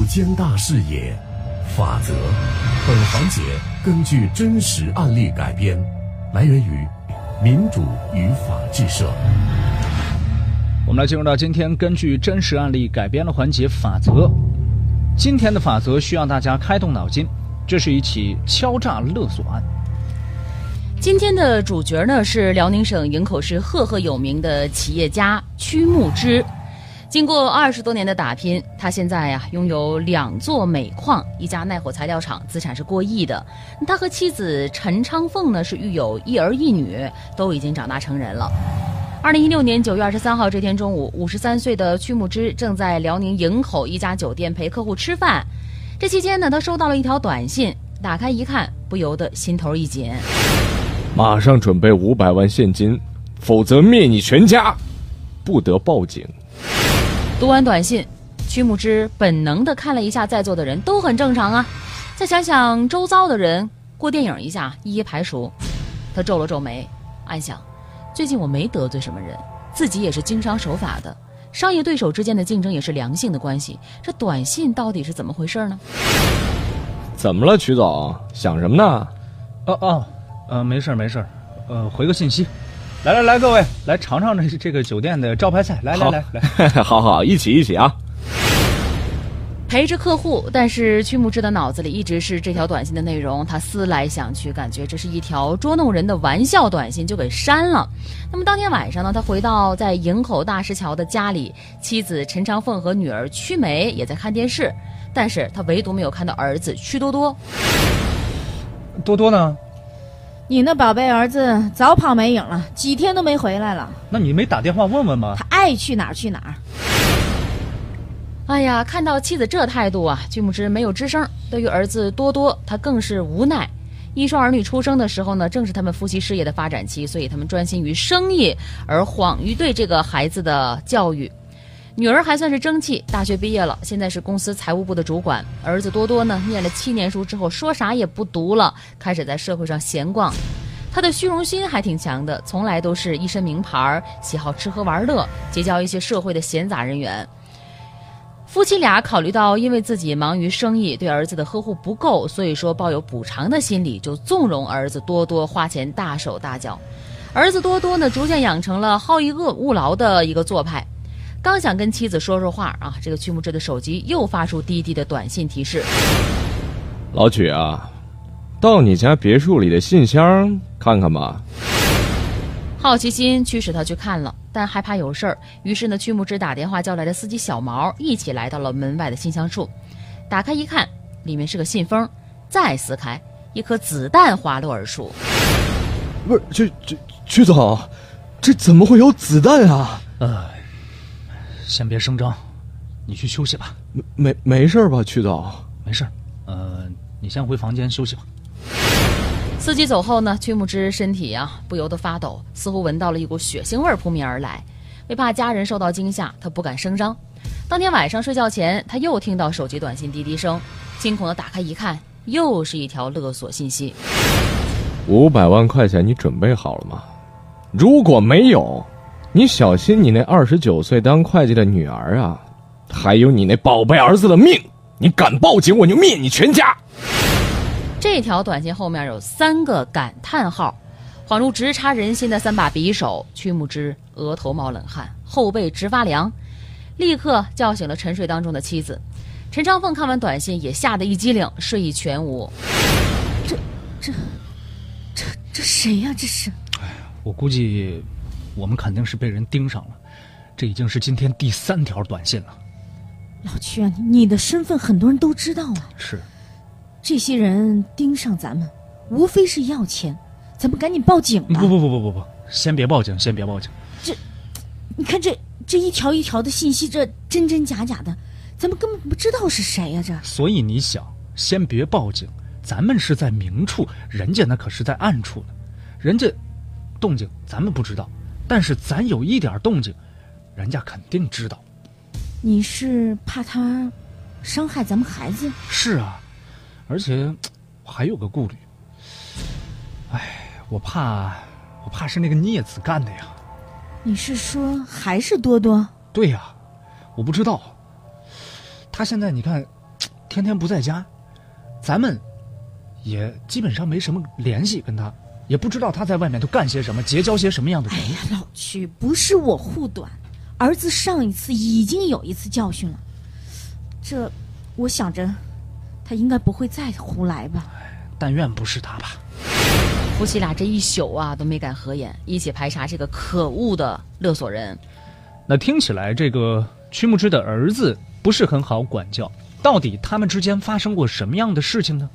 主将大视野，法则。本环节根据真实案例改编，来源于民主与法制社。我们来进入到今天根据真实案例改编的环节法则。今天的法则需要大家开动脑筋，这是一起敲诈勒索案。今天的主角呢是辽宁省营口市赫赫有名的企业家曲木之。经过二十多年的打拼，他现在呀拥有两座煤矿，一家耐火材料厂，资产是过亿的。他和妻子陈昌凤呢是育有一儿一女，都已经长大成人了。二零一六年九月二十三号这天中午，五十三岁的曲木之正在辽宁营口一家酒店陪客户吃饭，这期间呢，他收到了一条短信，打开一看，不由得心头一紧。马上准备五百万现金，否则灭你全家，不得报警。读完短信，曲木之本能的看了一下在座的人，都很正常啊。再想想周遭的人，过电影一下，一一排除。他皱了皱眉，暗想：最近我没得罪什么人，自己也是经商守法的，商业对手之间的竞争也是良性的关系。这短信到底是怎么回事呢？怎么了，曲总？想什么呢？哦哦。呃，没事儿没事儿，呃，回个信息，来来来，各位来尝尝这这个酒店的招牌菜，来来来来，好 好一起一起啊！陪着客户，但是曲木之的脑子里一直是这条短信的内容，他思来想去，感觉这是一条捉弄人的玩笑短信，就给删了。那么当天晚上呢，他回到在营口大石桥的家里，妻子陈长凤和女儿曲梅也在看电视，但是他唯独没有看到儿子曲多多。多多呢？你那宝贝儿子早跑没影了，几天都没回来了。那你没打电话问问吗？他爱去哪儿去哪儿。哎呀，看到妻子这态度啊，巨木之没有吱声。对于儿子多多，他更是无奈。一双儿女出生的时候呢，正是他们夫妻事业的发展期，所以他们专心于生意，而恍于对这个孩子的教育。女儿还算是争气，大学毕业了，现在是公司财务部的主管。儿子多多呢，念了七年书之后，说啥也不读了，开始在社会上闲逛。他的虚荣心还挺强的，从来都是一身名牌，喜好吃喝玩乐，结交一些社会的闲杂人员。夫妻俩考虑到因为自己忙于生意，对儿子的呵护不够，所以说抱有补偿的心理，就纵容儿子多多花钱大手大脚。儿子多多呢，逐渐养成了好逸恶务劳的一个做派。刚想跟妻子说说话啊，这个曲木之的手机又发出滴滴的短信提示。老曲啊，到你家别墅里的信箱看看吧。好奇心驱使他去看了，但害怕有事儿，于是呢，曲木之打电话叫来的司机小毛，一起来到了门外的信箱处。打开一看，里面是个信封，再撕开，一颗子弹滑落而出。不是，曲曲曲总，这怎么会有子弹啊？呃。先别声张，你去休息吧。没没没事吧，曲总？没事。呃，你先回房间休息吧。司机走后呢，曲木之身体啊不由得发抖，似乎闻到了一股血腥味扑面而来。为怕家人受到惊吓，他不敢声张。当天晚上睡觉前，他又听到手机短信滴滴声，惊恐的打开一看，又是一条勒索信息。五百万块钱，你准备好了吗？如果没有。你小心，你那二十九岁当会计的女儿啊，还有你那宝贝儿子的命！你敢报警，我就灭你全家！这条短信后面有三个感叹号，恍如直插人心的三把匕首。曲木之额头冒冷汗，后背直发凉，立刻叫醒了沉睡当中的妻子。陈昌凤看完短信也吓得一激灵，睡意全无。这、这、这、这谁呀？这是？哎呀，我估计。我们肯定是被人盯上了，这已经是今天第三条短信了。老曲啊，你的身份很多人都知道啊。是，这些人盯上咱们，无非是要钱，咱们赶紧报警吧。不不不不不不，先别报警，先别报警。这，你看这这一条一条的信息，这真真假假的，咱们根本不知道是谁呀。这，所以你想，先别报警，咱们是在明处，人家那可是在暗处呢，人家动静咱们不知道。但是咱有一点动静，人家肯定知道。你是怕他伤害咱们孩子？是啊，而且我还有个顾虑。哎，我怕，我怕是那个孽子干的呀。你是说还是多多？对呀，我不知道。他现在你看天天不在家，咱们也基本上没什么联系，跟他也不知道他在外面都干些什么，结交些什么样的人。哎呀，老屈，不是我护短，儿子上一次已经有一次教训了，这我想着他应该不会再胡来吧。但愿不是他吧。夫妻俩这一宿啊都没敢合眼，一起排查这个可恶的勒索人。那听起来，这个曲木之的儿子不是很好管教。到底他们之间发生过什么样的事情呢？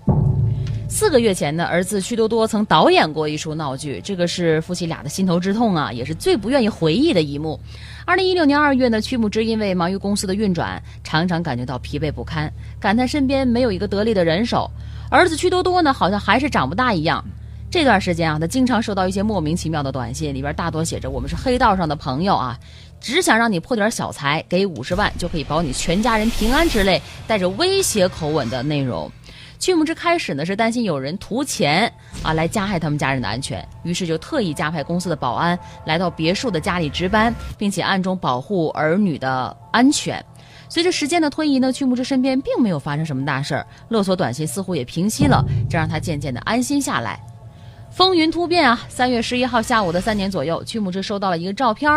四个月前呢，儿子曲多多曾导演过一出闹剧，这个是夫妻俩的心头之痛啊，也是最不愿意回忆的一幕。二零一六年二月呢，曲木之因为忙于公司的运转，常常感觉到疲惫不堪，感叹身边没有一个得力的人手。儿子曲多多呢，好像还是长不大一样。这段时间啊，他经常收到一些莫名其妙的短信，里边大多写着“我们是黑道上的朋友啊”。只想让你破点小财，给五十万就可以保你全家人平安之类带着威胁口吻的内容。曲木之开始呢是担心有人图钱啊来加害他们家人的安全，于是就特意加派公司的保安来到别墅的家里值班，并且暗中保护儿女的安全。随着时间的推移呢，曲木之身边并没有发生什么大事儿，勒索短信似乎也平息了，这让他渐渐的安心下来。风云突变啊！三月十一号下午的三点左右，曲木之收到了一个照片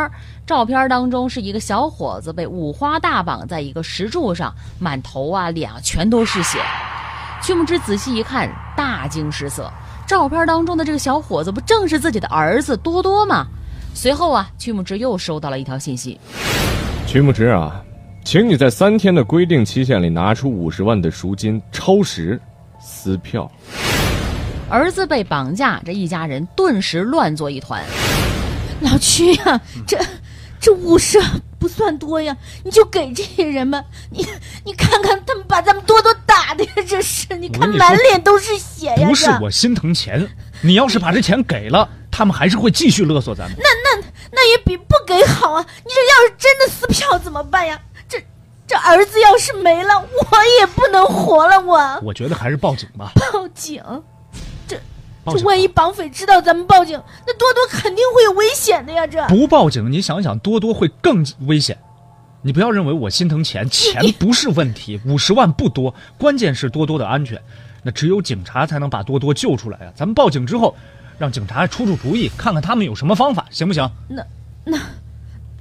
照片当中是一个小伙子被五花大绑在一个石柱上，满头啊脸啊全都是血。曲木之仔细一看，大惊失色。照片当中的这个小伙子不正是自己的儿子多多吗？随后啊，曲木之又收到了一条信息：曲木之啊，请你在三天的规定期限里拿出五十万的赎金，超时撕票。儿子被绑架，这一家人顿时乱作一团。老屈呀，这这五十不算多呀，你就给这些人吧。你 你看看他们把咱们多多打的呀，这是你看满脸都是血呀。不是我心疼钱，你要是把这钱给了，他们还是会继续勒索咱们。那那那也比不给好啊！你这要是真的撕票怎么办呀？这这儿子要是没了，我也不能活了。我我觉得还是报警吧。报警。这万一绑匪知道咱们报警，那多多肯定会有危险的呀！这不报警，你想想，多多会更危险。你不要认为我心疼钱，钱不是问题，五十万不多，关键是多多的安全。那只有警察才能把多多救出来啊！咱们报警之后，让警察出出主意，看看他们有什么方法，行不行？那那，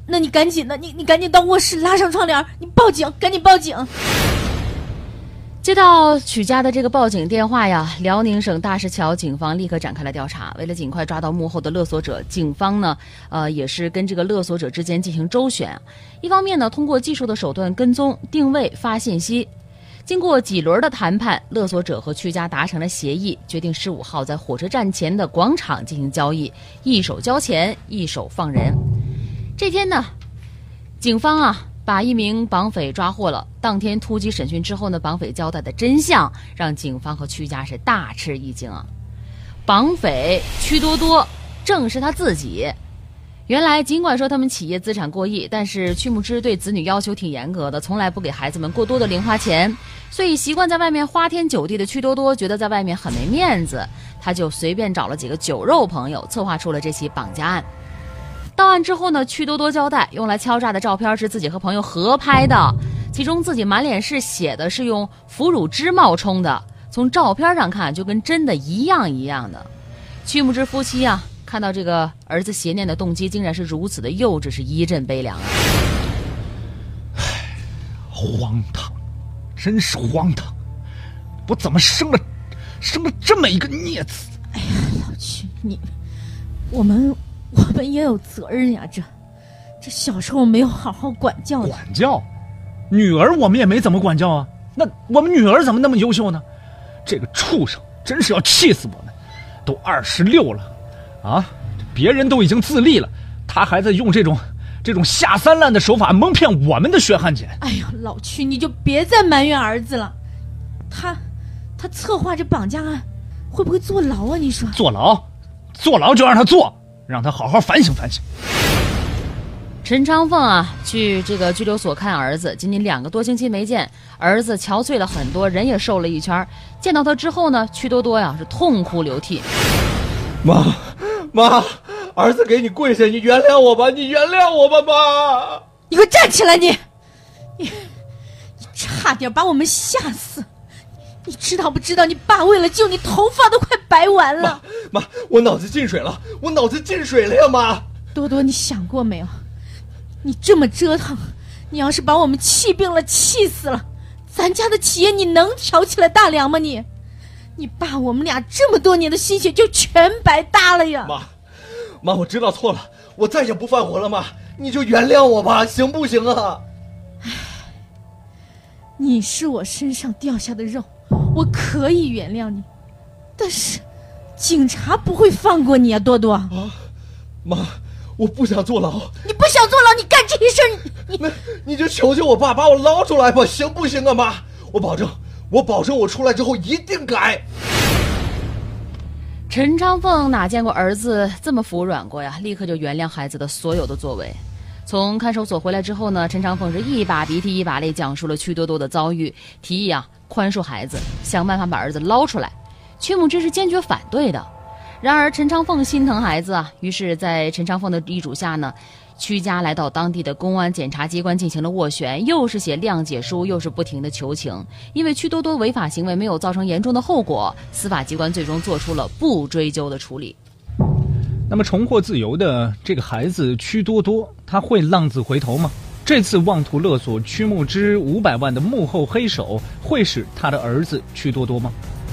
那你赶紧的，你你赶紧到卧室拉上窗帘，你报警，赶紧报警。接到曲家的这个报警电话呀，辽宁省大石桥警方立刻展开了调查。为了尽快抓到幕后的勒索者，警方呢，呃，也是跟这个勒索者之间进行周旋。一方面呢，通过技术的手段跟踪、定位、发信息。经过几轮的谈判，勒索者和曲家达成了协议，决定十五号在火车站前的广场进行交易，一手交钱，一手放人。这天呢，警方啊。把一名绑匪抓获了。当天突击审讯之后呢，绑匪交代的真相让警方和屈家是大吃一惊啊！绑匪曲多多正是他自己。原来，尽管说他们企业资产过亿，但是曲木之对子女要求挺严格的，从来不给孩子们过多的零花钱。所以，习惯在外面花天酒地的曲多多觉得在外面很没面子，他就随便找了几个酒肉朋友，策划出了这起绑架案。到案之后呢，曲多多交代，用来敲诈的照片是自己和朋友合拍的，其中自己满脸是血的，是用腐乳汁冒充的，从照片上看就跟真的一样一样的。曲木之夫妻啊，看到这个儿子邪念的动机竟然是如此的幼稚，是一阵悲凉啊！唉，荒唐，真是荒唐！我怎么生了，生了这么一个孽子？哎呀，老曲，你，我们。我们也有责任呀，这，这小时候没有好好管教。管教，女儿我们也没怎么管教啊。那我们女儿怎么那么优秀呢？这个畜生真是要气死我们！都二十六了，啊，别人都已经自立了，他还在用这种这种下三滥的手法蒙骗我们的血汗钱。哎呀，老屈，你就别再埋怨儿子了。他，他策划这绑架案，会不会坐牢啊？你说？坐牢，坐牢就让他坐。让他好好反省反省。陈昌凤啊，去这个拘留所看儿子，仅仅两个多星期没见，儿子憔悴了很多，人也瘦了一圈。见到他之后呢，曲多多呀是痛哭流涕。妈，妈，儿子给你跪下，你原谅我吧，你原谅我吧，妈。你给我站起来，你，你，你差点把我们吓死。你知道不知道？你爸为了救你，头发都快白完了。妈，妈我脑子进水了，我脑子进水了呀，妈！多多，你想过没有？你这么折腾，你要是把我们气病了、气死了，咱家的企业你能挑起来大梁吗？你，你爸我们俩这么多年的心血就全白搭了呀！妈，妈，我知道错了，我再也不犯浑了，妈，你就原谅我吧，行不行啊？唉，你是我身上掉下的肉。我可以原谅你，但是警察不会放过你啊，多多。啊，妈，我不想坐牢。你不想坐牢，你干这些事儿，你那你就求求我爸把我捞出来吧，行不行啊，妈？我保证，我保证，我出来之后一定改。陈昌凤哪见过儿子这么服软过呀？立刻就原谅孩子的所有的作为。从看守所回来之后呢，陈长凤是一把鼻涕一把泪讲述了曲多多的遭遇，提议啊。宽恕孩子，想办法把儿子捞出来。曲母之是坚决反对的。然而陈长凤心疼孩子啊，于是，在陈长凤的遗嘱下呢，曲家来到当地的公安检察机关进行了斡旋，又是写谅解书，又是不停的求情。因为曲多多违法行为没有造成严重的后果，司法机关最终做出了不追究的处理。那么重获自由的这个孩子曲多多，他会浪子回头吗？这次妄图勒索曲木之五百万的幕后黑手会是他的儿子曲多多吗？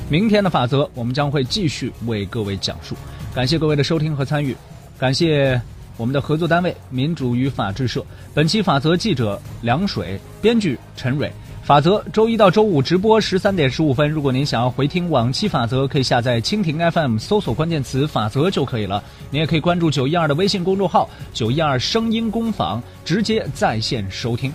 明天的法则，我们将会继续为各位讲述。感谢各位的收听和参与，感谢我们的合作单位民主与法制社。本期法则记者梁水，编剧陈蕊。法则周一到周五直播十三点十五分。如果您想要回听往期法则，可以下载蜻蜓 FM，搜索关键词“法则”就可以了。您也可以关注九一二的微信公众号“九一二声音工坊”，直接在线收听。